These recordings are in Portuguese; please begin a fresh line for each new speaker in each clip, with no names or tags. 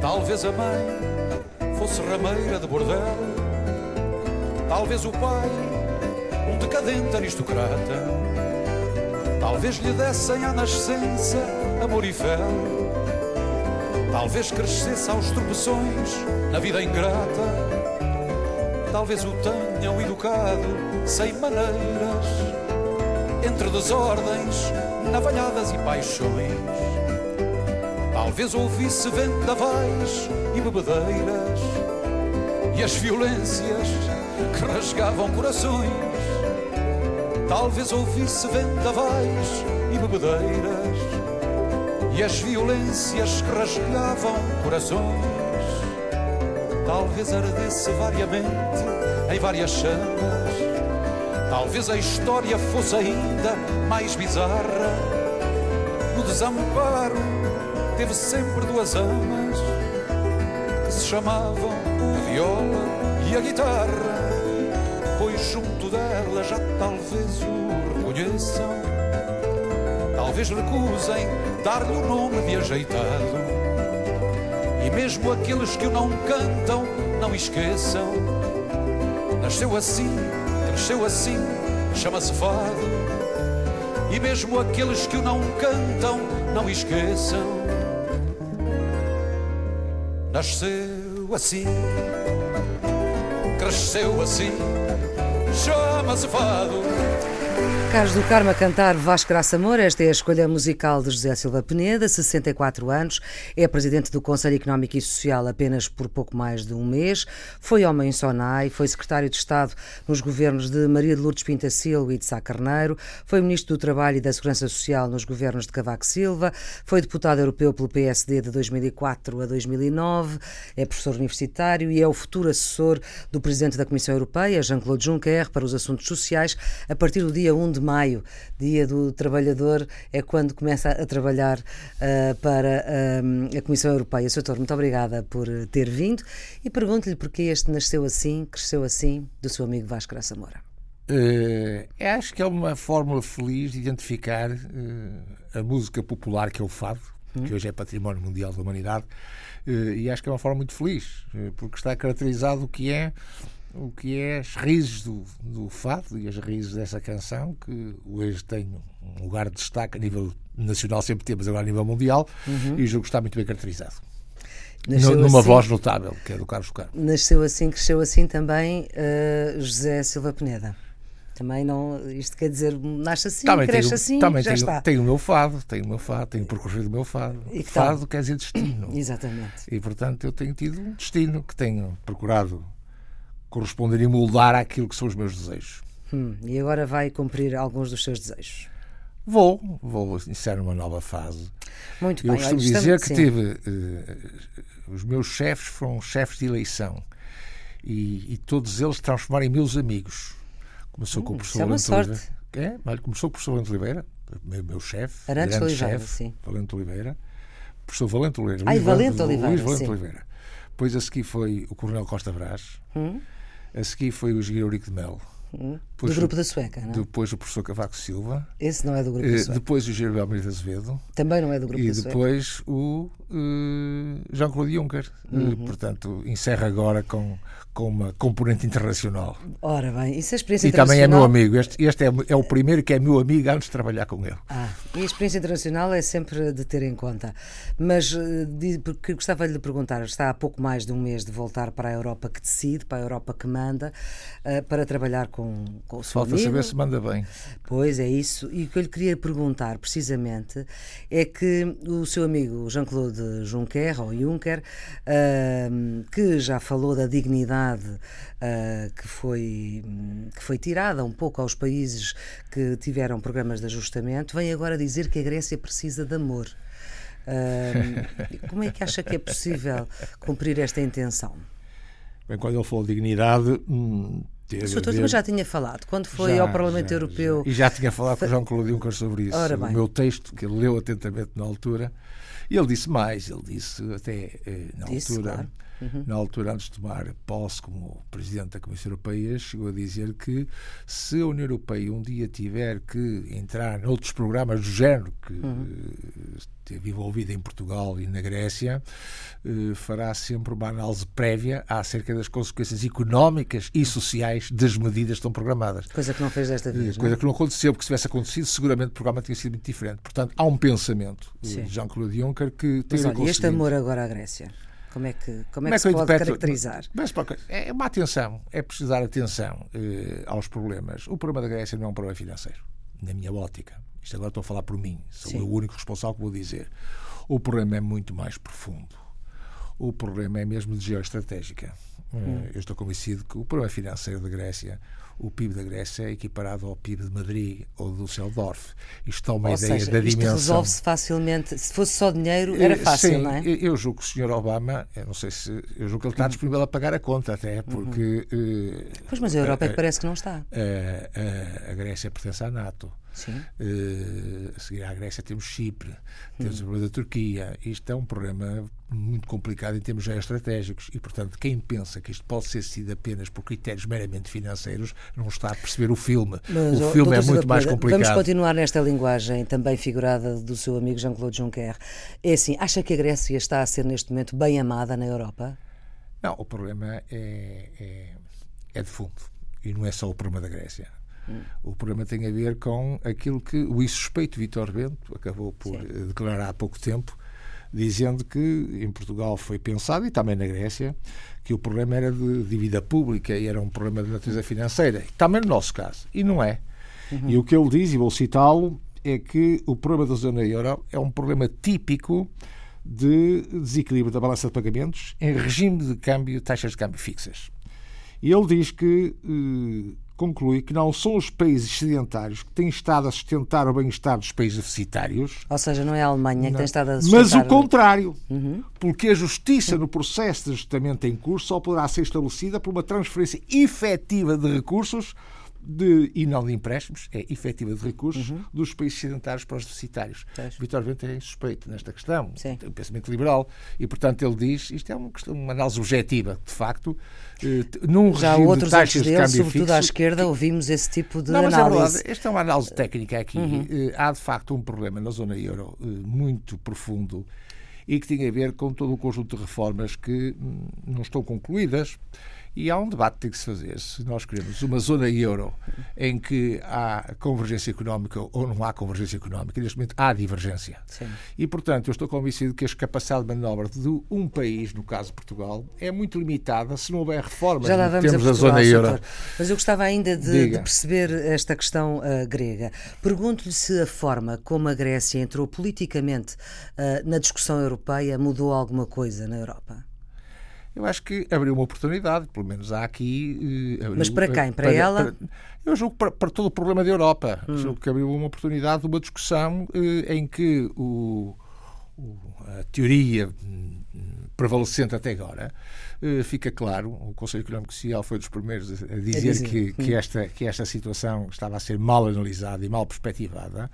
Talvez a mãe fosse rameira de bordel, talvez o pai um decadente aristocrata, talvez lhe dessem à nascença amor e fel, talvez crescesse aos tropeções na vida ingrata, talvez o tenham educado sem maneiras, entre desordens, navalhadas e paixões. Talvez ouvisse vendavais e bebedeiras e as violências que rasgavam corações. Talvez ouvisse vendavais e bebedeiras e as violências que rasgavam corações. Talvez ardesse variamente em várias chamas. Talvez a história fosse ainda mais bizarra no desamparo teve sempre duas amas que se chamavam a viola e a guitarra, pois junto dela já talvez o reconheçam, talvez recusem dar-lhe o nome de ajeitado, e mesmo aqueles que o não cantam não esqueçam. Nasceu assim, cresceu assim, chama-se fado, e mesmo aqueles que o não cantam não esqueçam. Nasceu assim, cresceu assim, chama-se fado.
Carlos do Carmo a cantar Vasco Graça Amor, esta é a escolha musical de José Silva Peneda, 64 anos, é presidente do Conselho Económico e Social apenas por pouco mais de um mês, foi homem em Sonai, foi secretário de Estado nos governos de Maria de Lourdes Pintacilgo e de Sá Carneiro, foi ministro do Trabalho e da Segurança Social nos governos de Cavaco Silva, foi deputado europeu pelo PSD de 2004 a 2009, é professor universitário e é o futuro assessor do presidente da Comissão Europeia, Jean-Claude Juncker, para os assuntos sociais, a partir do dia 1 de maio, Dia do Trabalhador, é quando começa a trabalhar uh, para uh, a Comissão Europeia. Soutor, muito obrigada por ter vindo e pergunto-lhe porque este nasceu assim, cresceu assim, do seu amigo Vasco Graça Moura.
Uh, acho que é uma fórmula feliz de identificar a música popular que é o fado, hum. que hoje é património mundial da humanidade, e acho que é uma forma muito feliz, porque está caracterizado o que é o que é as raízes do, do fado e as raízes dessa canção, que hoje tem um lugar de destaque a nível nacional, sempre temos agora a nível mundial, uhum. e julgo que está muito bem caracterizado. Nasceu numa assim, voz notável, que é do Carlos Carlos.
Nasceu assim, cresceu assim também uh, José Silva Peneda. Também não, isto quer dizer, nasce assim, também cresce tenho, assim,
também
já
tenho,
está.
Tenho o meu fado, tenho o meu fado, tenho percorrido o meu fado. E fado tal? quer dizer destino.
Exatamente.
E portanto eu tenho tido um destino que tenho procurado corresponder e moldar àquilo que são os meus desejos.
Hum, e agora vai cumprir alguns dos seus desejos?
Vou, vou iniciar uma nova fase.
Muito
Eu
bem.
costumo dizer que sim. tive. Uh, os meus chefes foram chefes de eleição e, e todos eles transformaram em meus amigos. Começou hum, com o professor
é uma sorte.
Oliveira. É, começou com o professor Valente Oliveira, meu, meu chefe.
Arantes Oliveira,
chefe,
sim.
Valente Oliveira. Professor Valente Oliveira.
Ai, Valente Oliveira.
Luís Valente sim. Oliveira. Depois a seguir foi o Coronel Costa Brás. Hum? A seguir foi o Eurico de Melo.
Hum, do grupo da Sueca, não é?
Depois o professor Cavaco Silva.
Esse não é do grupo da Sueca.
Depois o Gervel Almeida Azevedo.
Também não é do grupo da
Sueca. E depois o uh, Jean-Claude Juncker. Uhum. portanto, encerra agora com com uma componente internacional.
Ora bem, isso é experiência
e também é meu amigo. Este, este é, é, o primeiro que é meu amigo antes de trabalhar com ele.
Ah, e a experiência internacional é sempre de ter em conta. Mas eh, porque gostava de lhe perguntar, está há pouco mais de um mês de voltar para a Europa que decide, para a Europa que manda, para trabalhar com, com o seu
Falta
amigo.
saber se manda bem.
Pois é isso. E o que eu lhe queria perguntar, precisamente, é que o seu amigo Jean-Claude Juncker, ou Juncker, uh, que já falou da dignidade uh, que, foi, que foi tirada um pouco aos países que tiveram programas de ajustamento, vem agora dizer que a Grécia precisa de amor. Uh, como é que acha que é possível cumprir esta intenção?
Bem, quando ele falou de dignidade, hum,
o Sr. também já tinha falado, quando foi
já,
ao Parlamento
já,
Europeu.
Já. E já tinha falado com o João-Claude Juncker sobre isso.
Ora
o meu texto, que ele leu atentamente na altura. E ele disse mais, ele disse até eh, na
disse,
altura.
Claro. Uhum.
Na altura, antes de tomar posse como Presidente da Comissão Europeia, chegou a dizer que se a União Europeia um dia tiver que entrar noutros programas do género que uhum. esteve envolvida em Portugal e na Grécia, eh, fará sempre uma análise prévia acerca das consequências económicas e sociais das medidas que estão programadas.
Coisa que não fez desta vez.
Coisa
não?
que não aconteceu, porque se tivesse acontecido, seguramente o programa tinha sido muito diferente. Portanto, há um pensamento de Jean-Claude Juncker que tem
Mas olha, este amor agora à Grécia. Como é que, como é que
é
se
que eu
pode
interpreto?
caracterizar?
Mas, pá, é uma atenção, é preciso dar atenção eh, aos problemas. O problema da Grécia não é um problema financeiro, na minha ótica. Isto agora estou a falar por mim, sou
Sim.
eu o único responsável que vou dizer. O problema é muito mais profundo. O problema é mesmo de geoestratégica. Eh,
Hum.
Eu estou convencido que o problema financeiro da Grécia, o PIB da Grécia é equiparado ao PIB de Madrid ou do Düsseldorf. Isto dá uma
Ou
ideia
seja,
da
isto
dimensão.
resolve-se facilmente. Se fosse só dinheiro, era
Eh,
fácil,
Sim,
não é?
eu julgo que o Sr. Obama, eu não sei se. Eu julgo que ele está disponível a pagar a conta, até, porque. eh,
Pois, mas a Europa é
eh,
que parece que não está.
a, a- a Grécia pertence à NATO. Eh, a seguir à Grécia temos Chipre, temos o problema da Turquia. Isto é um problema muito complicado em termos geoestratégicos e, portanto, quem pensa que isto pode ser sido apenas por critérios meramente financeiros não está a perceber o filme.
Mas,
o
ó,
filme é muito
Silva
mais
Pereira,
complicado.
Vamos continuar nesta linguagem também figurada do seu amigo Jean-Claude Juncker. É assim, acha que a Grécia está a ser neste momento bem amada na Europa?
Não, o problema é, é, é de fundo. E não é só o problema da Grécia. O problema tem a ver com aquilo que o insuspeito Vítor Bento acabou por
Sim.
declarar há pouco tempo, dizendo que em Portugal foi pensado, e também na Grécia, que o problema era de dívida pública e era um problema de natureza financeira. Também no nosso caso. E não é. E o que ele diz, e vou citá-lo, é que o problema da zona euro é um problema típico de desequilíbrio da balança de pagamentos em regime de câmbio, taxas de câmbio fixas. E ele diz que eh, conclui que não são os países sedentários que têm estado a sustentar o bem-estar dos países deficitários,
Ou seja, não é a Alemanha que tem estado a
mas
sustentar...
o contrário. Porque a justiça no processo de ajustamento em curso só poderá ser estabelecida por uma transferência efetiva de recursos de, e não de empréstimos, é efetiva de recursos dos países sedentários para os deficitários. Vítor Vento é suspeito nesta questão,
Sim.
tem um pensamento liberal e, portanto, ele diz isto é uma, questão, uma análise objetiva, de facto, eh, num
Já
regime de
outros antes
taxas de câmbio
sobretudo
fixo,
à esquerda, ouvimos esse tipo de
não, mas é
análise. Uhum.
verdade. Esta é uma análise técnica aqui. Eh, há, de facto, um problema na zona euro eh, muito profundo e que tem a ver com todo o conjunto de reformas que hum, não estão concluídas. E há um debate que tem que se fazer. Se nós queremos uma zona euro em que há convergência económica ou não há convergência económica, neste momento há divergência.
Sim.
E, portanto, eu estou convencido que a capacidade de manobra de um país, no caso Portugal, é muito limitada se não houver reformas
Já lá vamos a
termos da zona euro.
doutor. Mas eu gostava ainda de, de perceber esta questão ah, grega. Pergunto-lhe se a forma como a Grécia entrou politicamente ah, na discussão europeia mudou alguma coisa na Europa.
Eu acho que abriu uma oportunidade, pelo menos há aqui. eh, abriu-
Mas para quem? Para ela?
para- eu julgo para, para todo o problema da Europa.
Hum.
Julgo que abriu uma oportunidade de uma discussão eh, em que o, o- a teoria hum, prevalecente até agora eh, fica claro. O Conselho Económico Social foi dos primeiros a a dizer,
dizer,
que, que, esta, que esta situação estava a ser mal analisada e mal perspectivada.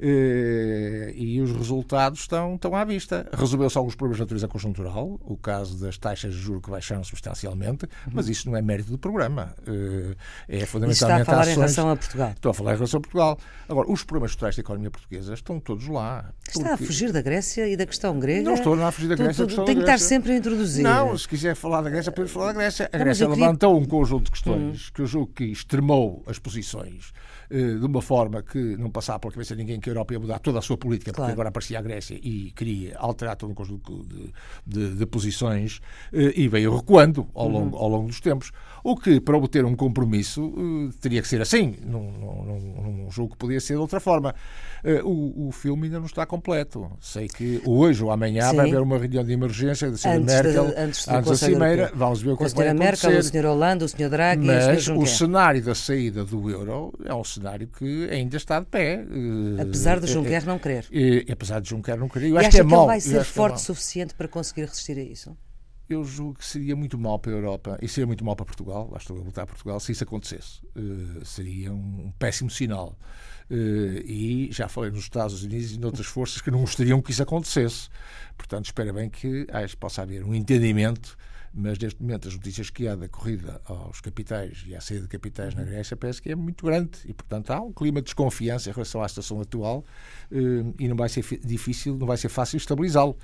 Eh, e os resultados estão, estão à vista. Resolveu-se alguns problemas de natureza conjuntural, o caso das taxas de juros que baixaram substancialmente, mas isso não é mérito do programa. Eh, é
Isso está a
fundamentalmente
falar em
ações-
relação a Portugal.
Estou a falar em relação a Portugal. Agora, os problemas estruturais da economia portuguesa estão todos lá.
Está a
Porque-
fugir da Grécia e da questão grega?
Não estou nada a fugir da Grécia. da
que estar sempre a introduzir.
Não, se quiser falar da Grécia, podemos falar da Grécia. A
Não,
Grécia levantou um conjunto de questões que eu julgo que extremou as posições de uma forma que não passava pela cabeça de ninguém que a Europa ia mudar toda a sua política,
Claro.
porque agora aparecia a Grécia e queria alterar todo um conjunto de, de- de posições eh, e veio recuando ao longo, ao longo dos tempos. O que, para obter um compromisso, eh, teria que ser assim. Não, não, não, não julgo que podia ser de outra forma. Eh, o, o filme ainda não está completo. Sei que hoje ou amanhã
Sim.
vai haver uma reunião de emergência da Sra.
Antes, de-
Merkel,
antes
da Cimeira.
Europeu.
Vamos ver o que é
a
vai
senhora Merkel, o
acontecer.
senhor Hollande, o senhor Draghi
Mas o cenário da saída do euro é um cenário que ainda está de pé. eh,
Apesar de
eh,
Juncker não querer.
eh, apesar de Juncker não querer. Eu
E
acho
acha
que é
que
mau.
ele vai ser
é
forte o suficiente para conseguir resistir a isso?
eu julgo que seria muito mal para a Europa e seria muito mal para Portugal, lá estou a lutar Portugal, se isso acontecesse. Uh, seria um, péssimo sinal. Uh, e já falei nos Estados Unidos e noutras forças que não gostariam que isso acontecesse. Portanto, espero bem que ah, possa haver um entendimento mas neste momento as notícias que há da corrida aos capitais e à saída de capitais na uhum. Grécia parece que é muito grande e, portanto, há um clima de desconfiança em relação à situação atual eh, e não vai ser difícil, não vai ser fácil estabilizá-lo.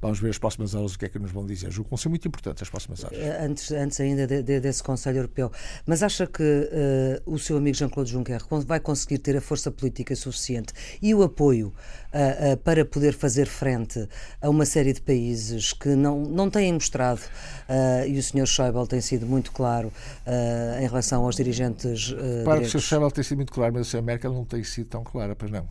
Vamos ver as próximas aulas o que é que nos vão dizer. Julgo que vão ser muito importantes as próximas aulas.
Eh, antes, antes ainda de, de, desse Conselho Europeu, mas acha que uh, o seu amigo Jean-Claude Juncker vai conseguir ter a força política suficiente e o apoio uh, uh, para poder fazer frente a uma série de países que não, não têm mostrado, e o Sr. Schäuble tem sido muito claro em relação aos dirigentes. Uh,
claro que o Sr. Schäuble tem sido muito claro, mas a Sra. Merkel não tem sido tão clara, pois não.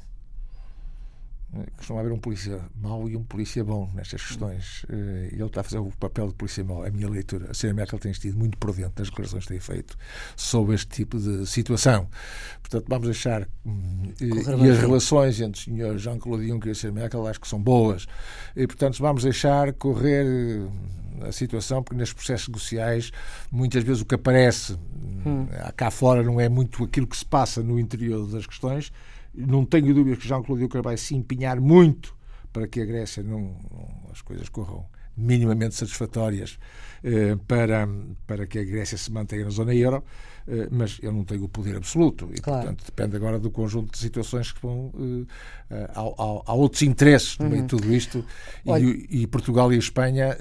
Costuma haver um polícia mau e um polícia bom nestas questões. E ele está a fazer o papel de polícia mau. É a minha leitura. A Sra. Merkel tem estido muito por dentro das declarações que tem feito sobre este tipo de situação. Portanto, vamos deixar. Hum, e, e as relações entre o Sr. Jean-Claude Juncker e a Sra. Merkel acho que são boas. E, portanto, vamos deixar correr hum, a situação, porque nestes processos negociais, muitas vezes o que aparece hum. cá fora não é muito aquilo que se passa no interior das questões não tenho dúvidas que Jean-Claude Juncker vai se empenhar muito para que a Grécia não, não as coisas corram minimamente satisfatórias eh, para, para que a Grécia se mantenha na zona euro. Eh, mas eu não tenho o poder absoluto e, claro. portanto, depende agora do conjunto de situações que vão. Uh, há, outros interesses no meio de uhum. tudo isto Olha, e, e, Portugal e a Espanha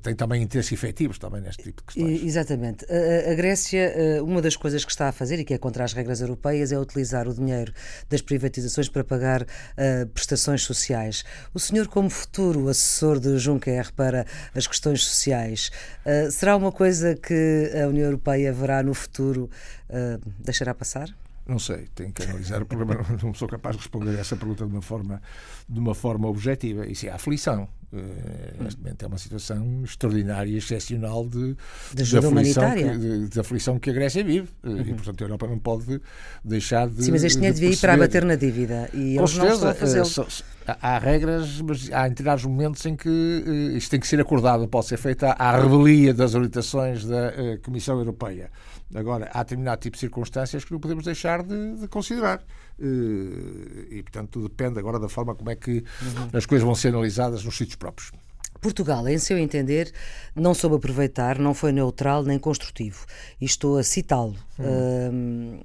têm também interesses efetivos também neste tipo de questões.
Exatamente. A, a Grécia, uma das coisas que está a fazer e que é contra as regras europeias é utilizar o dinheiro das privatizações para pagar uh, prestações sociais. O senhor, como futuro assessor de Juncker para as questões sociais, uh, será uma coisa que a União Europeia verá no futuro? uh, deixará passar?
Não sei, tenho que analisar o problema. Não sou capaz de responder a essa pergunta de uma forma, de uma forma objetiva. Isso é aflição. Uh, neste momento é uma situação extraordinária, excepcional de,
de, de aflição,
que, de, de, aflição que a Grécia vive. Uh, uhum. E, portanto, a Europa não pode deixar de.
Sim, mas este dinheiro devia ir para abater na dívida. E Com eles certeza, não estão a fazê-lo.
Há regras, mas há determinados momentos em que uh, isto tem que ser acordado, pode ser feita à revelia das orientações da uh, Comissão Europeia. Agora, há determinado tipo de circunstâncias que não podemos deixar de, de considerar. Uh, e, portanto, tudo depende agora da forma como é que uhum. as coisas vão ser analisadas nos sítios próprios.
Portugal, em seu entender, não soube aproveitar, não foi neutral nem construtivo. E estou a citá-lo. Uhum.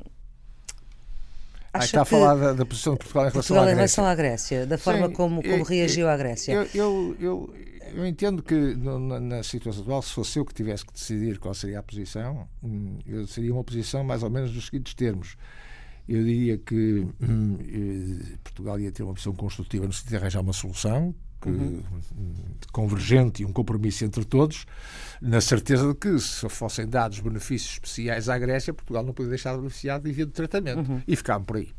Ah, está a falar da, da, posição de Portugal em relação Portugal à Grécia.
em relação à Grécia, da forma Sim, como, como eu, reagiu à Grécia.
Eu, eu, eu, eu entendo que na, na, situação atual, se fosse eu que tivesse que decidir qual seria a posição, hum, eu seria uma posição mais ou menos nos seguintes termos. Eu diria que hum, eh, Portugal ia ter uma posição construtiva no sentido de arranjar uma solução que, uhum. convergente e um compromisso entre todos, na certeza de que, se fossem dados benefícios especiais à Grécia, Portugal não podia deixar de beneficiar de devido tratamento. Uhum. E ficámos por aí.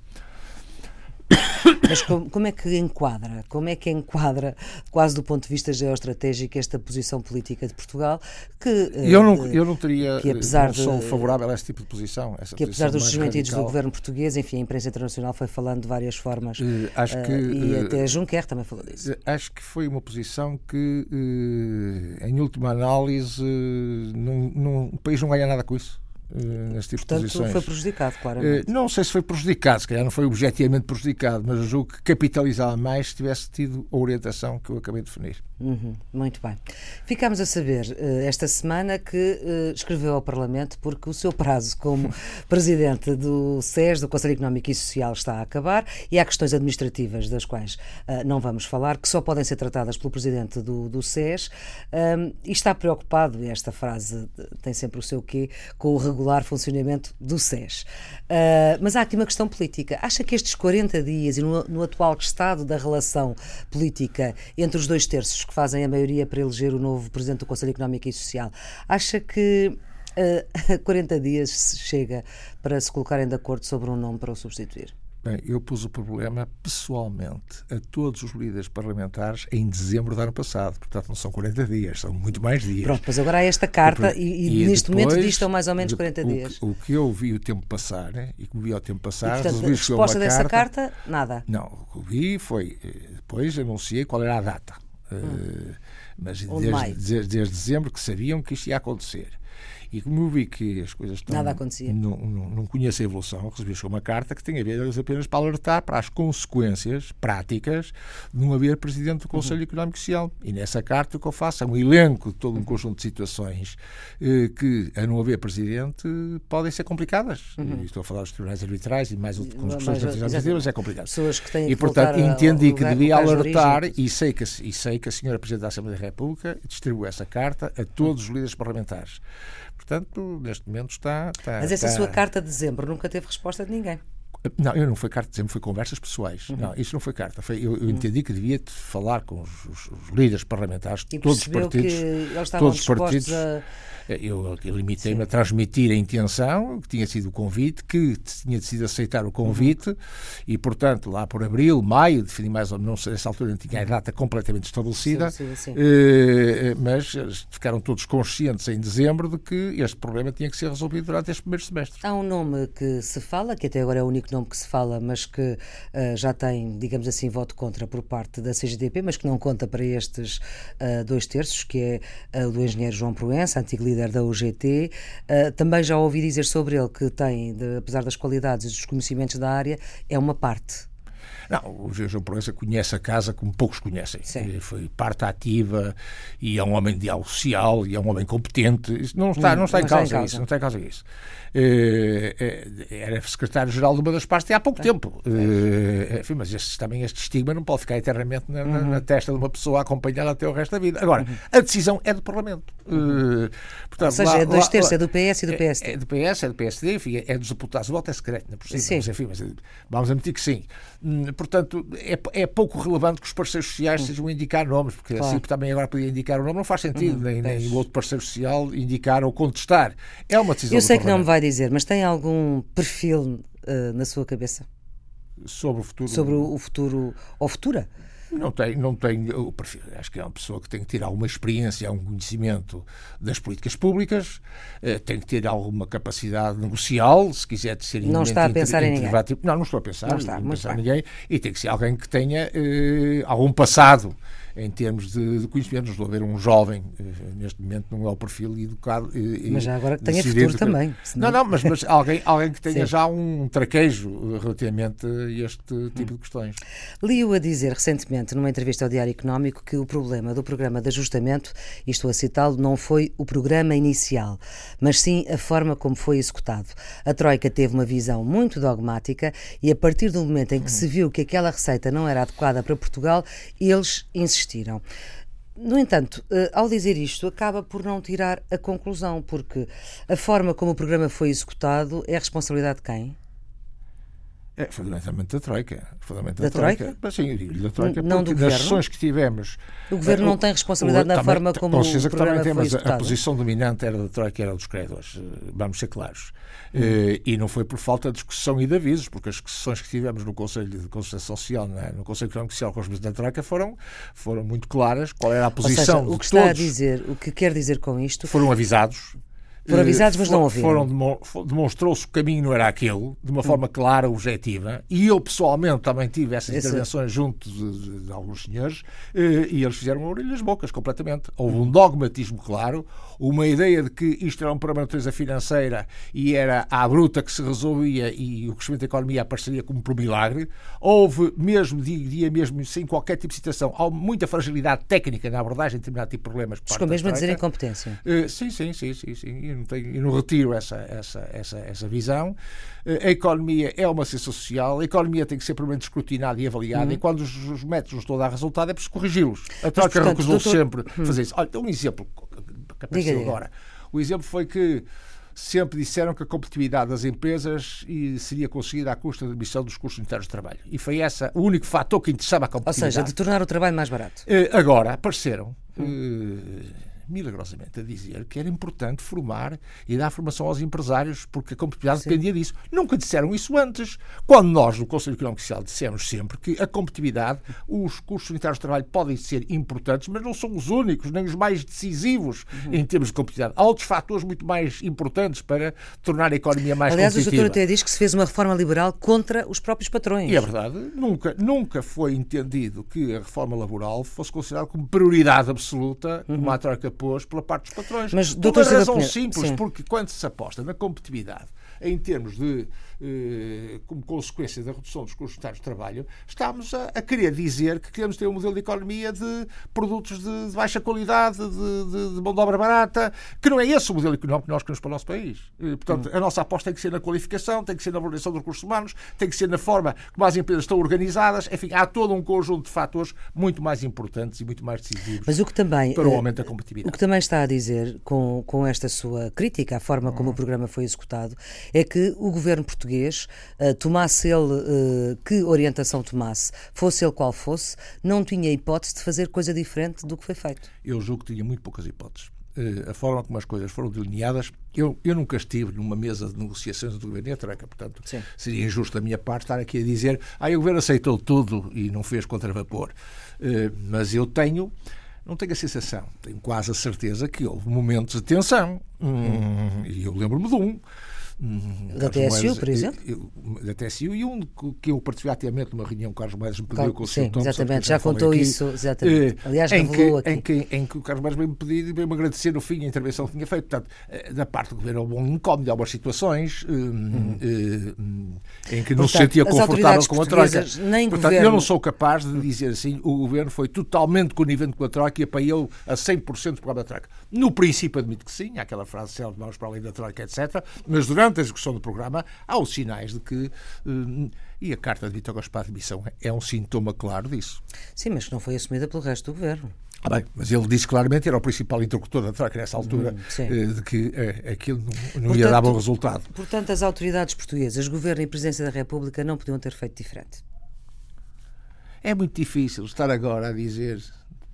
Mas como, como, é que enquadra, como é que enquadra, quase do ponto de vista geoestratégico, esta posição política de Portugal, que
eh, eu não, eu não teria, que apesar não sou de, favorável a esse tipo de posição.
que apesar dos desmentidos do governo português, enfim, a imprensa internacional foi falando de várias formas. Uh, acho que, uh, e uh, até Juncker também falou disso.
Acho que foi uma posição que, em última análise, não, não, o país não ganha nada com isso.
Eh, nesse tipo Portanto, de posições. foi prejudicado, claramente.
Eh, não sei se foi prejudicado, se calhar não foi objetivamente prejudicado, mas julgo que capitalizava mais se tivesse tido a orientação que eu acabei de definir.
Uhum, muito bem. Ficámos a saber uh, esta semana que escreveu ao Parlamento porque o seu prazo como presidente do SES, do Conselho Económico e Social, está a acabar e há questões administrativas das quais não vamos falar, que só podem ser tratadas pelo presidente do, do SES e está preocupado, e esta frase tem sempre o seu quê, com o regular funcionamento do SES. mas há aqui uma questão política. Acha que estes 40 dias e no, no atual estado da relação política entre os dois terços que fazem a maioria para eleger o novo Presidente do Conselho Económico e Social. Acha que uh, 40 dias chega para se colocarem de acordo sobre um nome para o substituir?
Bem, eu pus o problema pessoalmente a todos os líderes parlamentares em dezembro do ano passado. Portanto, não são 40 dias, são muito mais dias.
Pronto, mas agora há esta carta e, e, e neste depois, momento distam mais ou menos 40
o,
dias.
O, que eu vi o tempo passar, né, e que vi ao tempo passar,
e, portanto, a resposta dessa carta, carta, nada.
Não, o que vi foi, eh, depois anunciei qual era a data Hum. mas desde, desde, desde dezembro que sabiam que isto ia acontecer. E como eu vi que as coisas estão.
Nada acontecia.
Não, não, não conheço a evolução, recebi uma carta que tem a ver apenas para alertar para as consequências práticas de não haver presidente do Conselho uhum. Económico e Social. E nessa carta o que eu faço é um elenco de todo um conjunto de situações eh, que, a não haver presidente, podem ser complicadas. Uhum. Estou a falar dos tribunais arbitrais e mais com as questões administrativas, é complicado.
Pessoas que têm
e, portanto, entendi que devia alertar e sei que, e sei que a senhora Presidente da Assembleia da República distribuiu essa carta a todos os líderes parlamentares. Portanto, neste momento está. está
Mas essa
está...
sua carta de dezembro nunca teve resposta de ninguém.
Não, eu não foi carta de dezembro, foi conversas pessoais. Uhum. Não, isso não foi carta. Foi, eu, eu uhum. entendi que devia falar com os, os, os líderes parlamentares de todos os partidos.
Todos os partidos. A
eu limitei-me a transmitir a intenção, que tinha sido o convite, que tinha decidido aceitar o convite uhum. e, portanto, lá por abril, maio, defini mais ou menos, nessa altura não tinha a data completamente estabelecida, sim, sim, sim. Eh, mas ficaram todos conscientes em dezembro de que este problema tinha que ser resolvido durante este primeiro semestre.
Há um nome que se fala, que até agora é o único nome que se fala, mas que uh, já tem, digamos assim, voto contra por parte da CGTP, mas que não conta para estes uh, dois terços, que é o do engenheiro João Proença, antigo líder da UGT. Também já ouvi dizer sobre ele que tem, de, apesar das qualidades e dos conhecimentos da área, é uma parte.
Não, o João Proença conhece a casa como poucos conhecem. Sim. Foi parte ativa e é um homem de diálogo social e é um homem competente. Isso não está, não, não está, em, causa, isso. Não está em causa isso. Eh, eh, era secretário-geral de uma das partes há pouco é. tempo. É. Enfim, mas este, também este estigma não pode ficar eternamente na, uhum. na, testa de uma pessoa acompanhada até o resto da vida. Agora, uhum. a decisão é do Parlamento.
Portanto, Ou seja, lá, é dois terços, é do PS e do PSD.
É, é do PS, é do PSD, enfim, é dos deputados. O voto é secreto, não é cima, mas, enfim, mas vamos admitir que sim. Hum, portanto, é, é pouco relevante que os parceiros sociais uhum. sejam a indicar nomes, porque claro. assim também agora podia indicar o nome, não faz sentido, uhum. nem, nem o outro parceiro social indicar ou contestar. É uma decisão
Eu sei que não me vai dizer, mas tem algum perfil uh, na sua cabeça?
Sobre o futuro?
Sobre o futuro, ou futura?
Não tem, não tem o perfil. Acho que é uma pessoa que tem que ter alguma experiência, algum conhecimento das políticas públicas, eh, tem que ter alguma capacidade negocial, se quiser ser
Não está a pensar em ninguém.
Não, não estou a pensar, não está, não pensar em ninguém. E tem que ser alguém que tenha eh, algum passado em termos de, de conhecimento. Não estou a ver um jovem, eh, neste momento não é o perfil educado.
E, mas já agora que tenha futuro também.
Senão... Não, não, mas, mas alguém, alguém que tenha Sim. já um traquejo relativamente a este tipo de questões.
Li-o a dizer recentemente, numa entrevista ao Diário Económico, que o problema do programa de ajustamento, e estou a citá-lo, não foi o programa inicial, mas sim a forma como foi executado. A Troika teve uma visão muito dogmática e, a partir do momento em que se viu que aquela receita não era adequada para Portugal, eles insistiram. No entanto, eh, ao dizer isto, acaba por não tirar a conclusão, porque a forma como o programa foi executado é responsabilidade de quem?
É fundamentalmente da Troika. Fundamentalmente
da, da Troika?
Mas, sim, da Troika, não do governo? sessões que tivemos.
O Governo não tem responsabilidade o, na também, forma como o programa que também tem, mas
a, a posição dominante era da Troika, era dos credores. Eh, vamos ser claros. Hum. Uh, e não foi por falta de discussão e de avisos, porque as sessões que tivemos no Conselho de Conselho Social, é? no Conselho Económico Social com os ministros da Troika, foram, foram muito claras qual era a posição
seja, o que
está todos.
a dizer, o que quer dizer com isto...
Foram avisados
foram avisados, mas não ouviram.
Demonstrou-se que o caminho não era aquele, de uma hum. forma clara, objetiva, e eu pessoalmente também tive essas Esse... intervenções junto de, de, alguns senhores, eh, e eles fizeram orelhas bocas completamente. Houve um dogmatismo claro, uma ideia de que isto era um problema de natureza financeira e era à bruta que se resolvia e o crescimento da economia apareceria como por milagre. Houve mesmo, dia mesmo, sem qualquer tipo de citação, há muita fragilidade técnica na abordagem de determinado tipo de problemas.
Chegou mesmo a dizer incompetência.
Uh, sim, sim, sim, sim, sim não, tenho, eu não retiro essa, essa, essa, essa visão. Eh, a economia é uma ciência social, a economia tem que ser primeiro escrutinada e avaliada, uhum. e quando os, os, métodos não estão a dar resultado é preciso corrigi-los. A troca recusou doutor... sempre uhum. fazer isso. Olha, um exemplo que apareceu agora. O exemplo foi que sempre disseram que a competitividade das empresas seria conseguida à custa da emissão dos custos internos de trabalho. E foi esse o único fator que interessava a competitividade.
Ou seja, de tornar o trabalho mais barato.
Eh, agora, apareceram hum milagrosamente, a dizer que era importante formar e dar formação aos empresários, porque a competitividade Sim. dependia disso. Nunca disseram isso antes. Quando nós, no Conselho Económico Social, dissemos sempre que a competitividade, os custos unitários de trabalho podem ser importantes, mas não são os únicos, nem os mais decisivos uhum. em termos de competitividade. Há outros fatores muito mais importantes para tornar a economia mais
Aliás,
competitiva.
Aliás, o doutor até diz que se fez uma reforma liberal contra os próprios patrões.
E é verdade. Nunca, nunca foi entendido que a reforma laboral fosse considerada como prioridade absoluta, uhum. como a troca pôs, pela parte dos patrões. Mas, Por uma razão simples, Sim. porque quando se aposta na competitividade em termos de como consequência da redução dos custos de trabalho, estamos a, a, querer dizer que queremos ter um modelo de economia de produtos de, de baixa qualidade, de, de, de, mão de obra barata, que não é esse o modelo económico que nós queremos para o nosso país. E, portanto, hum. a nossa aposta tem que ser na qualificação, tem que ser na valorização dos recursos humanos, tem que ser na forma como as empresas estão organizadas. Enfim, há todo um conjunto de fatores muito mais importantes e muito mais decisivos
Mas o que também,
para o eh, aumento da competitividade.
O que também está a dizer com, com esta sua crítica à forma como hum. o programa foi executado é que o governo português português, uh, tomasse ele uh, que orientação tomasse, fosse ele qual fosse, não tinha hipótese de fazer coisa diferente do que foi feito.
Eu julgo que tinha muito poucas hipóteses. Uh, a forma como as coisas foram delineadas, eu, eu nunca estive numa mesa de negociações do governo e a portanto, Sim. seria injusto da minha parte estar aqui a dizer ah, o governo aceitou tudo e não fez contra-vapor. mas eu tenho não tenho a sensação, tenho quase a certeza que houve momentos de tensão. Hum, e eu lembro-me de um.
Da TSU, por exemplo? Eu,
da TSU e um que eu participei ativamente numa reunião, Carlos Moedas me pediu com o.
Thompson. Exatamente, já, já contou aqui, isso, exatamente. Eh, Aliás, em
que,
aqui.
Em que, em que o Carlos Moedas veio-me pedir e veio-me agradecer no fim a intervenção que tinha feito. Portanto, eh, da parte do governo houve um incómodo, algumas situações eh, uhum. em que não Portanto, se sentia confortável com a Troika.
Nem
Portanto,
governo...
eu não sou capaz de dizer assim, o governo foi totalmente conivente com a Troika e apoiou a 100% o programa da Troika. No princípio admito que sim, há aquela frase vamos para além da Troika, etc. Mas durante a execução do programa há os sinais de que. Uh, e a carta de Vitor Gaspar de Missão é um sintoma claro disso.
Sim, mas não foi assumida pelo resto do governo.
Ah, bem, mas ele disse claramente, era o principal interlocutor da Troika nessa altura, hum, de que uh, aquilo não, não portanto, ia dar bom resultado.
Portanto, as autoridades portuguesas, Governo e Presidência da República, não podiam ter feito diferente.
É muito difícil estar agora a dizer,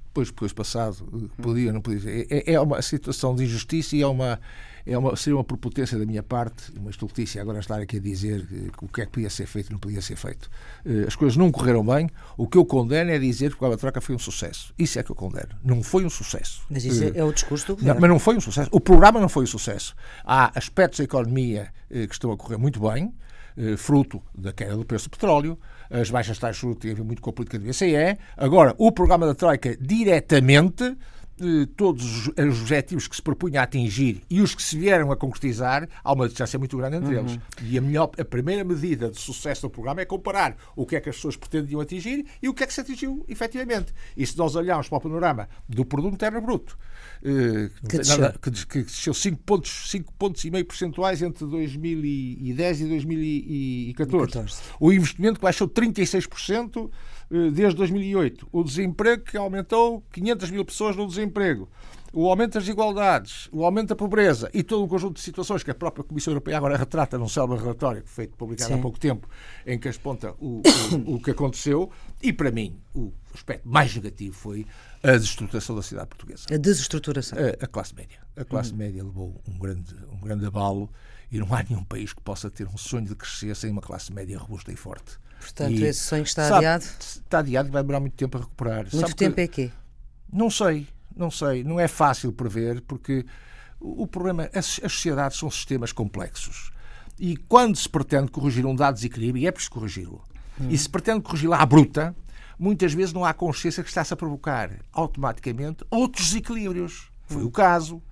depois, depois passado, podia ou não podia. É, é uma situação de injustiça e é uma é uma, seria uma prepotência da minha parte, uma estultícia agora estar aqui a dizer o que é que podia ser feito e não podia ser feito. Eh, as coisas não correram bem. O que eu condeno é dizer que o Troca foi um sucesso. Isso é que eu condeno. Não foi um sucesso.
Mas isso é, é o discurso do governo.
Não, mas não foi um sucesso. O programa não foi um sucesso. Há aspectos da economia eh, que estão a correr muito bem, eh, fruto da queda do preço do petróleo, as baixas taxas de juros têm a ver muito com a política do BCE. Agora, o programa da Troika diretamente todos os objetivos que se propunha a atingir e os que se vieram a concretizar, há uma distância muito grande entre uhum. eles. E a, melhor, a primeira medida de sucesso do programa é comparar o que é que as pessoas pretendiam atingir e o que é que se atingiu efetivamente. E se nós olharmos para o panorama do produto interno bruto, que, desceu. Nada, que, que desceu 5 pontos, 5 pontos e meio percentuais entre 2010 e 2014. 14. O investimento que baixou 36%, eh, desde 2008. O desemprego que aumentou 500 mil pessoas no desemprego. O aumento das desigualdades, o aumento da pobreza e todo um conjunto de situações que a própria Comissão Europeia agora retrata num célebre relatório feito publicado Sim. há pouco tempo, em que aponta o, o, o que aconteceu. E para mim, o aspecto mais negativo foi a desestruturação da cidade portuguesa.
A desestruturação.
A, a classe média. A classe hum. média levou um grande, um grande abalo e não há nenhum país que possa ter um sonho de crescer sem uma classe média robusta e forte.
Portanto, e, esse sonho está sabe, adiado?
Está adiado e vai demorar muito tempo a recuperar.
Muito sabe tempo que, é quê?
Não sei, não sei. Não é fácil prever, porque o problema, as, as sociedades são sistemas complexos. E quando se pretende corrigir um dado desequilíbrio, e é preciso corrigi-lo, hum. e se pretende corrigi-lo à bruta, muitas vezes não há consciência que está-se a provocar automaticamente outros desequilíbrios. Foi hum. o caso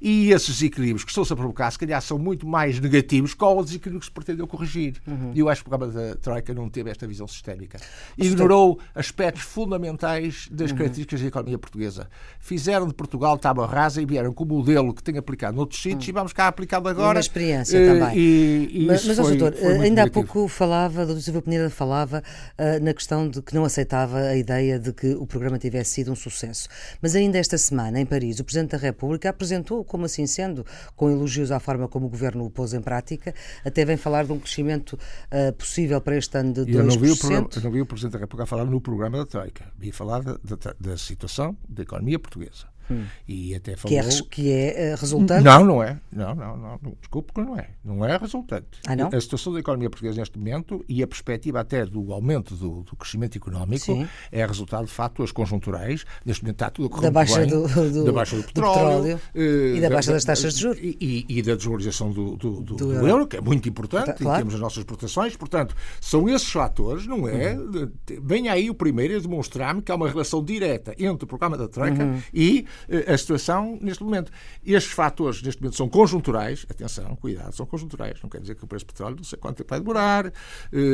e esses desequilíbrios que estão-se a provocar, se calhar, são muito mais negativos que os desequilíbrios que se pretendeu corrigir. Uhum. E eu acho que o programa da Troika não teve esta visão sistémica. Ignorou aspectos fundamentais das uhum. características da economia portuguesa. Fizeram de Portugal tábua rasa e vieram com o modelo que tem aplicado noutros sítios uhum. e vamos cá aplicado agora.
Uma experiência uh, também.
E,
e mas, mas foi, doutor, foi ainda negativo. há pouco falava, o doutor Silva Peneira falava uh, na questão de que não aceitava a ideia de que o programa tivesse sido um sucesso. Mas ainda esta semana, em Paris, o Presidente da República apresentou como assim sendo, com elogios à forma como o governo o pôs em prática, até vem falar de um crescimento uh, possível para este ano de 2%. Eu
não, vi o programa, eu não vi o Presidente da República falar no programa da Troika. Vi falar da, da, da situação da economia portuguesa. Hum. e até falou...
Que é, que é resultante?
Não, não é. Não, não, não. Desculpe que não é. Não é resultante.
Ah, não?
A situação da economia portuguesa neste momento e a perspectiva até do aumento do, do crescimento económico Sim. é resultado de fatores conjunturais. Neste momento está tudo a correr
da baixa
bem.
Do, do, da baixa do petróleo, do petróleo
uh,
e da baixa das taxas de juros.
E, e, e da desvalorização do, do, euro. que é muito importante tá, claro. em termos das nossas exportações. Portanto, são esses fatores, não é? Uhum. Vem aí o primeiro a demonstrar-me que há uma relação direta entre o programa da Troika uhum. e a situação neste momento. Estes fatores, neste momento, são conjunturais. Atenção, cuidado, são conjunturais. Não quer dizer que o preço do petróleo não sei quanto tempo vai demorar, uh,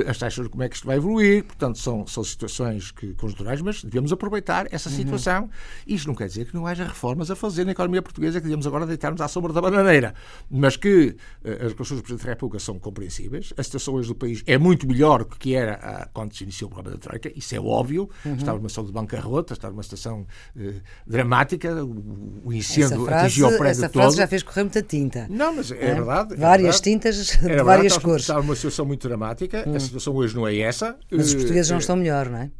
as taxas, como é que isto vai evoluir. Portanto, são, são situações que, conjunturais, mas devemos aproveitar essa uhum. situação. Uhum. Isto não quer dizer que não haja reformas a fazer na economia portuguesa, que devemos agora deitar-nos à sombra da bananeira. Mas que uh, as declarações do Presidente da República são compreensíveis. A situação hoje do país é muito melhor do que era uh, quando se iniciou o programa da Troika. Isso é óbvio. Uhum. Está numa situação de bancarrota, está numa situação dramática. O, incêndio frase, atingiu o prédio
essa
todo.
frase já fez correr muita tinta.
Não, mas é, é? verdade. É
várias
verdade.
tintas de é várias
verdade,
cores.
Está numa situação muito dramática. Hum. A situação hoje não é essa.
Mas os portugueses não estão melhor, não é?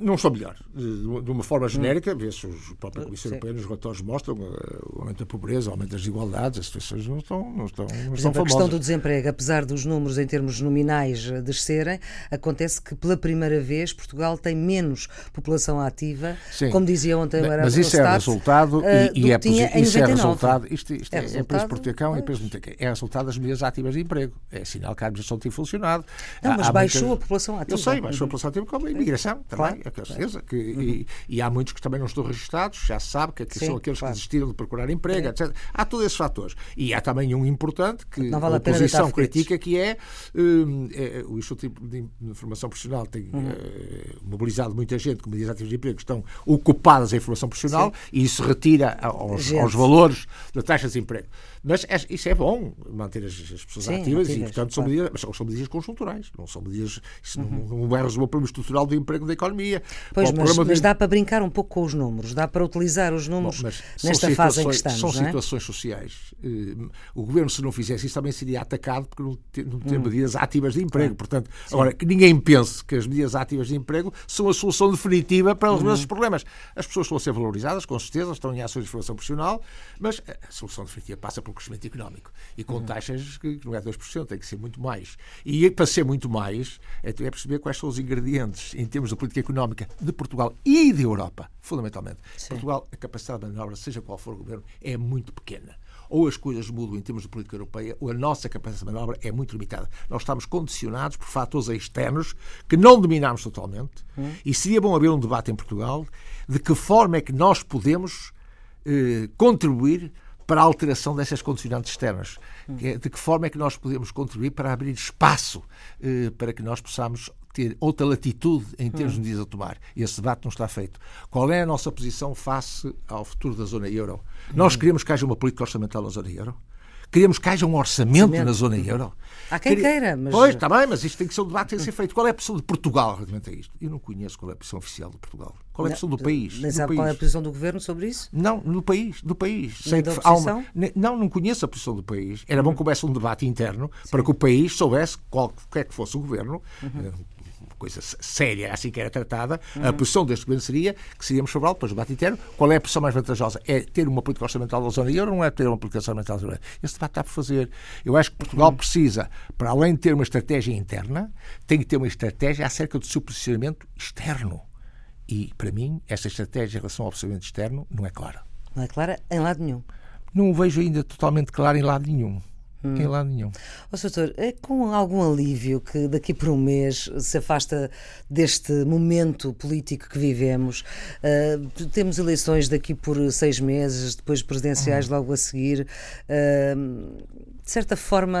Não estão melhor. De uma forma genérica, vê-se os próprios Comissão Europeia nos relatórios mostram o aumento da pobreza, o aumento das desigualdades, as situações não estão, não estão, não
Por
estão
exemplo, a questão do desemprego, apesar dos números em termos nominais descerem, acontece que pela primeira vez Portugal tem menos população ativa,
Sim.
como dizia ontem o
Mas isso é resultado e, e é,
tinha
isso
é
resultado, isto, isto
é,
é,
resultado,
é preço portecão e preço é resultado das medidas ativas de emprego. É sinal que a administração tem funcionado.
Não, mas há baixou muitas... a população ativa.
Eu sei, baixou a população ativa como a imigração também, claro. é certeza. Que, uhum. e, e, há muitos que também não estão registados, já se sabe que, que Sim, são aqueles claro. que desistiram de procurar emprego, etc. Há todos esses fatores. E há também um importante que vale a, a oposição critica, que é, um, é, o Instituto de Informação Profissional tem uhum. uh, mobilizado muita gente com medidas ativas de emprego que estão ocupadas em formação profissional Sim. e isso retira aos, aos valores da taxa de desemprego. Mas é, isso é bom, manter as, as pessoas Sim, ativas e, portanto, são, medidas, mas são medidas conjunturais, não são medidas. Isso uhum. não, não vai resolver o problema estrutural do emprego da economia.
Pois, mas, mas de... dá para brincar um pouco com os números, dá para utilizar os números Bom, nesta fase em que estamos.
São
é?
situações sociais. O governo, se não fizesse isso, também seria atacado porque não tem, não tem uhum. medidas ativas de emprego. Portanto, Sim. agora, que ninguém pense que as medidas ativas de emprego são a solução definitiva para resolver uhum. esses problemas. As pessoas estão a ser valorizadas, com certeza, estão em ações de formação profissional, mas a solução definitiva passa pelo crescimento económico e com uhum. taxas que não é 2%, tem que ser muito mais. E para ser muito mais, é, é perceber quais são os ingredientes em termos de política económica de Portugal e de Europa, fundamentalmente. Sim. Portugal, a capacidade de manobra, seja qual for o governo, é muito pequena ou as coisas mudam em termos de política europeia, ou a nossa capacidade de manobra é muito limitada. Nós estamos condicionados por fatores externos que não dominamos totalmente, hum. e seria bom haver um debate em Portugal de que forma é que nós podemos eh, contribuir para a alteração dessas condicionantes externas. É, de que forma é que nós podemos contribuir para abrir espaço eh, para que nós possamos ter outra latitude em termos de medidas a tomar. E esse debate não está feito. Qual é a nossa posição face ao futuro da zona euro? Nós queremos que haja uma política orçamental na zona euro? Queremos que haja um orçamento, orçamento. na zona euro.
Há quem queira, mas.
Pois, está bem, mas isto tem que ser um debate tem que ser feito. Qual é a posição de Portugal relativamente a isto? Eu não conheço qual é a posição oficial de Portugal. Qual é a posição do país?
Mas
sabe
qual é a posição do governo sobre isso?
Não, no país. Do país.
Sei da?
Uma... Não, não conheço a posição do país. Era bom que houvesse um debate interno Sim. para que o país soubesse qualquer que fosse o governo. Uhum coisa séria, assim que era tratada, uhum. a posição deste governo seria que seríamos favorável, depois do debate interno, qual é a posição mais vantajosa? É ter uma política orçamental da zona euro ou não é ter uma política orçamental da zona euro? Esse debate está por fazer. Eu acho que Portugal uhum. precisa, para além de ter uma estratégia interna, tem que ter uma estratégia acerca do seu posicionamento externo. E, para mim, essa estratégia em relação ao posicionamento externo não é clara.
Não é clara em lado nenhum.
Não o vejo ainda totalmente claro em lado nenhum. Hum. Em lado nenhum.
Oh, doutor, é com algum alívio que daqui por um mês se afasta deste momento político que vivemos? Uh, temos eleições daqui por seis meses, depois presidenciais hum. logo a seguir. Uh, de certa forma,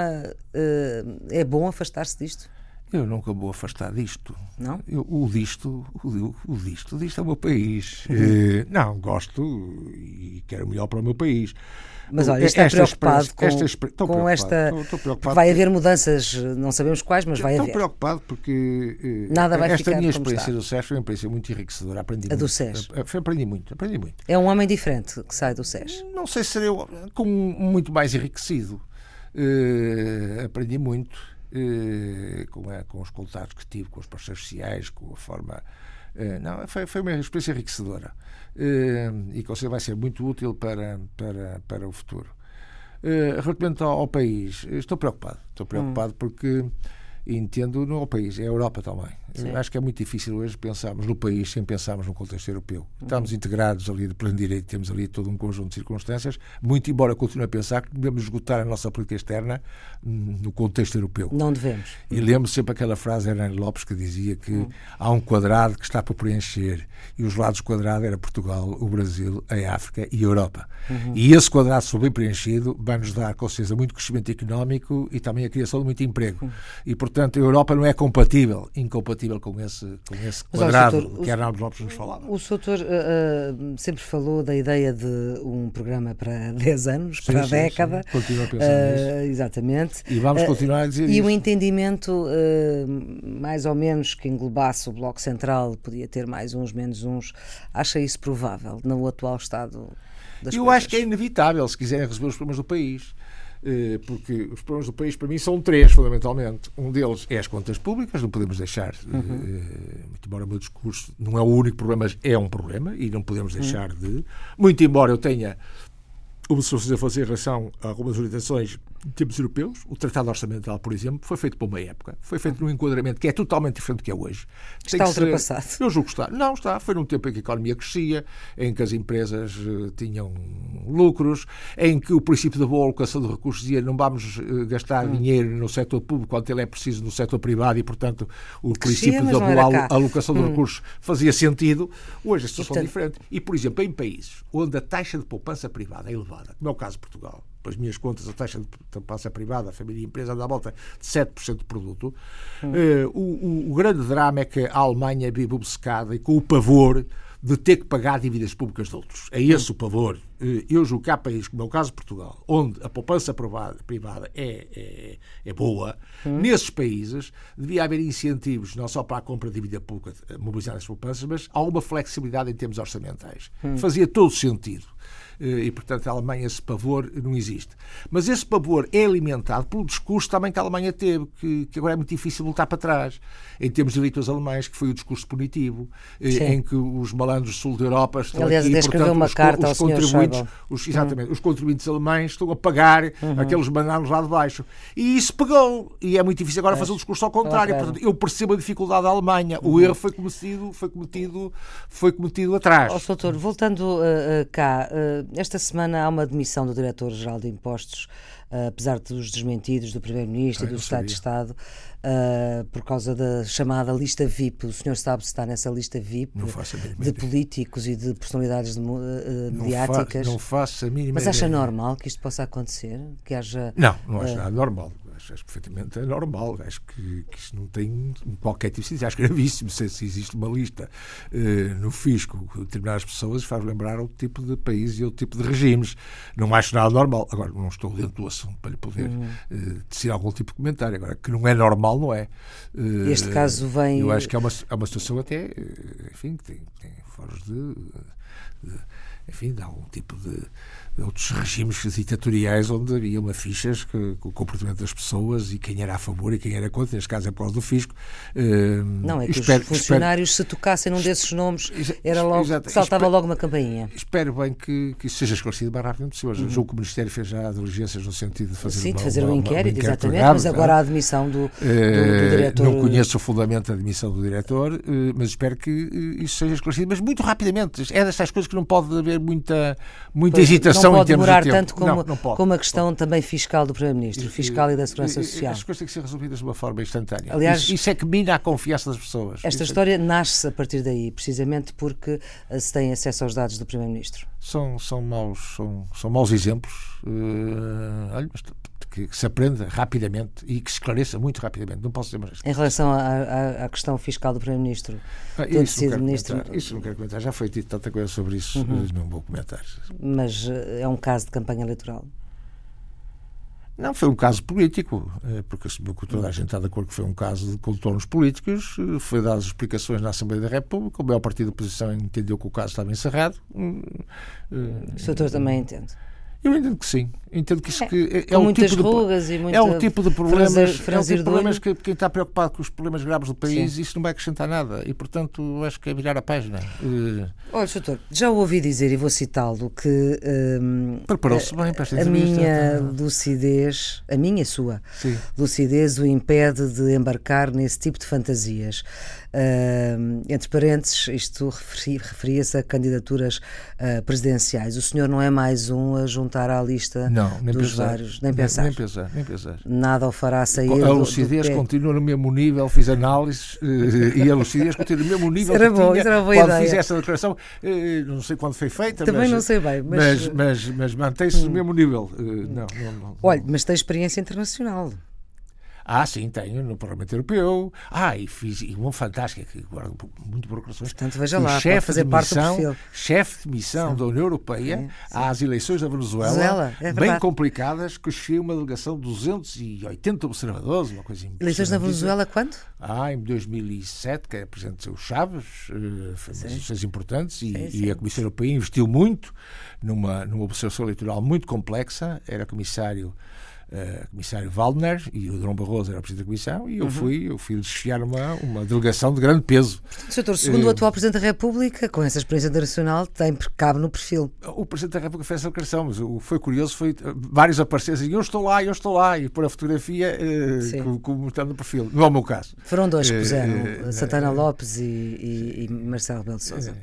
uh, é bom afastar-se disto?
Eu nunca vou afastar disto.
Não?
Eu, o disto, o, o disto, o disto é o meu país. Uhum. não, gosto e quero o melhor para o meu país.
Mas olha, está esta preocupado com, esta, com preocupado, esta. Estou, estou preocupado vai haver mudanças, não sabemos quais, mas vai
estou
haver.
Estou preocupado porque
eh, Nada vai
esta minha
experiência
do SES foi uma experiência muito enriquecedora. Aprendi
a
muito.
do SES?
Aprendi muito, aprendi muito.
É um homem diferente que sai do SES?
Não sei se serei com muito mais enriquecido. Uh, aprendi muito com, a, com os contatos que tive com os parceiros sociais, com a forma Uh, não, foi, foi uma experiência enriquecedora uh, e que você vai ser muito útil para, para, para o futuro. Relativamente ao, ao, país, estou preocupado. Estou preocupado hum. porque entendo no país, é a Europa também. Acho que é muito difícil hoje pensarmos no país sem pensarmos no contexto europeu. Uhum. Estamos integrados ali de plano direito, temos ali todo um conjunto de circunstâncias, muito embora continue a pensar que devemos esgotar a nossa política externa no contexto europeu.
Não devemos.
E lembro sempre aquela frase de Hernani Lopes que dizia que uhum. há um quadrado que está para preencher e os lados quadrados era Portugal, o Brasil, a África e a Europa. Uhum. E esse quadrado, se bem preenchido, vai nos dar, com certeza, muito crescimento económico e também a criação de muito emprego. Uhum. E, portanto, a Europa não é compatível, incompatível compatível com esse, com esse quadrado doutor, que Arnaldo Lopes nos falava.
O doutor uh, uh, sempre falou da ideia de um programa para 10 anos, sim, para a sim, década.
Sim. Continua a pensar uh, nisso.
Exatamente.
E vamos continuar a dizer
E
isso.
o entendimento, mais ou menos, que englobasse o Bloco Central, podia ter mais uns, menos uns, acha isso provável no atual estado das
Eu
coisas?
acho que é inevitável, se quiserem resolver os problemas do país. Eh, porque os problemas do país, para mim, são três, fundamentalmente. Um deles é as contas públicas, não podemos deixar, uhum. Eh, muito embora o meu discurso não é o único problema, mas é um problema e não podemos uhum. deixar uhum. de. Muito embora eu tenha como se fosse fazer relação a algumas orientações em termos europeus. O Tratado Orçamental, por exemplo, foi feito por uma época, foi feito num enquadramento que é totalmente diferente do que é hoje.
Está ultrapassado.
Ser, eu julgo que está. Não, está. Foi num tempo em que a economia crescia, em que as empresas uh, tinham lucros, em que o princípio da boa alocação de recursos dizia não vamos uh, gastar hum. dinheiro no setor público quando ele é preciso no setor privado e, portanto, o crescia, princípio da boa alocação hum. de recursos fazia sentido. Hoje a situação é diferente. E, por exemplo, em países onde a taxa de poupança privada é elevada, como é o caso de Portugal, pelas minhas contas, a taxa de poupança privada, a família e a empresa, anda à volta de 7% do produto. Hum. Uh, o, o, o, grande drama é que a Alemanha vive obcecada e com o pavor de ter que pagar dívidas públicas de outros. É esse hum. o pavor. Uh, eu julgo que há países, como é o caso de Portugal, onde a poupança privada, privada é, é, é, boa, hum. nesses países devia haver incentivos não só para a compra de dívida pública, mobilizar as poupanças, mas há uma flexibilidade em termos orçamentais. Hum. Fazia todo sentido. Eh, e, portanto, a Alemanha, esse pavor não existe. Mas esse pavor é alimentado pelo discurso também que a Alemanha teve, que, que agora é muito difícil voltar para trás, em termos de eleitores alemães, que foi o discurso punitivo, eh, Sim. em que os malandros do sul da Europa estão
Aliás,
aqui,
portanto, uma
os,
carta
os
ao
contribuintes, os, uhum. exatamente, os contribuintes alemães estão a pagar uhum. aqueles bananos lá de baixo. E isso pegou. E é muito difícil agora fazer o discurso ao contrário. Portanto, eu percebo a dificuldade da Alemanha. Uhum. O erro foi cometido, foi cometido, foi cometido atrás.
Oh, doutor, voltando uh, cá, uh, esta semana há uma demissão do Diretor-Geral de Impostos, uh, apesar dos desmentidos do Primeiro-Ministro e do Estado de Estado, uh, por causa da chamada lista VIP. O senhor sabe se está nessa lista VIP de políticos e de personalidades de, uh, mediáticas?
Não, fa não faço a mínima
Mas acha normal que isto possa acontecer? Que haja,
não, não acho nada normal acho, acho perfeitamente normal. Acho que, que isso não tem qualquer tipo de. Acho gravíssimo se, se existe uma lista uh, no fisco de determinadas pessoas, faz lembrar outro tipo de país e outro tipo de regimes. Não acho nada normal. Agora, não estou dentro do assunto para lhe poder uhum. uh, algum tipo de comentário. Agora, que não é normal, não é.
Uh, este caso vem.
Eu acho que é uma, é uma situação até. Enfim, que tem, tem foros de, de. Enfim, de algum tipo de outros regimes ditatoriais onde havia uma fichas que, com o comportamento das pessoas e quem era a favor e quem era contra, neste caso é por causa do fisco.
Uh, não, é que espero, os funcionários, espero, se tocassem num desses nomes, era logo, exato, saltava espero, logo uma campainha.
Espero bem que, que isso seja esclarecido o mais rapidamente possível. Uhum. Julgo que o Ministério fez já diligências no sentido de fazer,
Sim,
de
fazer
uma,
um inquérito, uma, exatamente, mas agora a admissão do, do, do,
eh,
diretor.
Não conheço o fundamento da admissão do diretor, uh, mas espero que isso seja esclarecido, mas muito rapidamente. É destas coisas que não pode haver muita, muita pois, hesitação
em
termos
de
tempo
como, não, não pode, como a questão pode. também fiscal do Primeiro-Ministro, fiscal e da Segurança Social.
As coisas têm que ser resolvidas de uma forma instantânea. Aliás, isso, isso é que mina a confiança das pessoas.
Esta
isso é
história
é...
nasce a partir daí, precisamente porque eh, se tem acesso aos dados do Primeiro-Ministro.
São, são, maus, são, são maus exemplos. Uh, olha, mas que, que, se aprenda rapidamente e que se esclareça muito rapidamente. Não posso dizer mais.
Em relação à, à questão fiscal do Primeiro-Ministro,
ah, isso, não ministro... isso não quero comentar. Já foi dito tanta coisa sobre isso, uhum. não vou comentar.
Mas eh, é um caso de campanha eleitoral?
Não, foi um caso político, eh, porque toda a gente está de acordo que foi um caso de contornos políticos, eh, foi dadas explicações na Assembleia da República, o maior partido da oposição entendeu que o caso estava encerrado.
O doutor também entende?
Eu entendo que sim. Entendo que isso
É,
que é, é o
muitas
tipo de,
rugas e
é o tipo de problemas,
franzir-
é o tipo
franzir
de problemas que quem está preocupado com os problemas graves do país, isso não vai acrescentar nada. E portanto, acho que é virar a página.
Olha, doutor, já ouvi dizer, e vou citá-lo, que hum,
Preparou-se bem para esta
a minha lucidez, a minha e a sua
Sim.
lucidez o impede de embarcar nesse tipo de fantasias. Hum, entre parênteses, isto referi- referia-se a candidaturas ah, presidenciais. O senhor não é mais um a juntar à lista
Não, nem
dos
pensar.
vários, nem pensar.
Nem pensar, nem pensar.
Nada o fará sair
A
do- do
lucidez
pé.
continua no mesmo nível, fiz análises eh, e a lucidez continua no mesmo nível
era bom,
tinha
era boa
quando
ideia.
fiz essa declaração. Eh, Não sei quando foi feita,
Também
mas,
não sei bem, mas-
mas, mas, mas mantém-se no mesmo nível. Eh, Não, não, não.
Olha, mas tem experiência internacional.
Ah, sim, tenho no Parlamento Europeu. Ah, e fiz e uma fantástica que guardo muito por corações.
Portanto, veja lá,
chefe
fazer
de
parte do
missão,
perfil.
chefe de missão da União Europeia às eleições da Venezuela,
Venezuela, é
bem complicadas, que cheguei uma delegação de 280 observadores, uma coisa
Eleições na
impressionantíssima.
Venezuela quando?
Ah, em 2007, que era presidente o Chaves, eh, foi umas eleições importantes e, e a Comissão Europeia investiu muito numa, numa observação eleitoral muito complexa. Era comissário, eh, comissário Waldner e o Dom Barroso era o presidente da Comissão e eu fui, eu fui desfiar uma, uma delegação de grande peso.
Doutor, segundo
Eh,
o atual Presidente da República, com essa experiência internacional, tem, cabe no perfil.
O Presidente da República fez essa declaração, mas o que foi curioso foi eh, vários apareceram e eu estou lá, eu estou lá, e pôr a fotografia eh,
Sim.
com, com, mostrando o perfil. Não é o meu caso.
Foram dois que
Eh,
puseram,
eh,
Santana Lopes e, e- e Marcelo Rebelo de Sousa.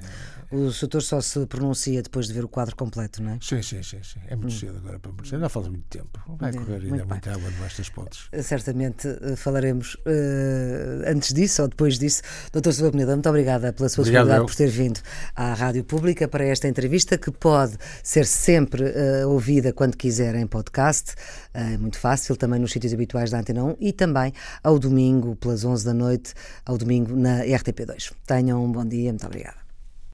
O doutor só se pronuncia depois de ver o quadro completo, não é?
Sim, sim, sim, sim. É muito cedo agora para merecer. Ainda falta muito tempo. Vai correr ainda
Hum.
muita água debaixo das pontes.
Certamente eh, falaremos eh, antes disso ou depois disso. Doutor Silva Peneda, muito obrigada pela sua
Obrigado,
disponibilidade por ter vindo à Rádio Pública para esta entrevista que pode ser sempre eh, ouvida quando quiser em podcast. É muito fácil, também nos sítios habituais da Antena 1 e também ao domingo, pelas 11 da noite, ao domingo na RTP2. Tenham um bom dia, muito obrigada.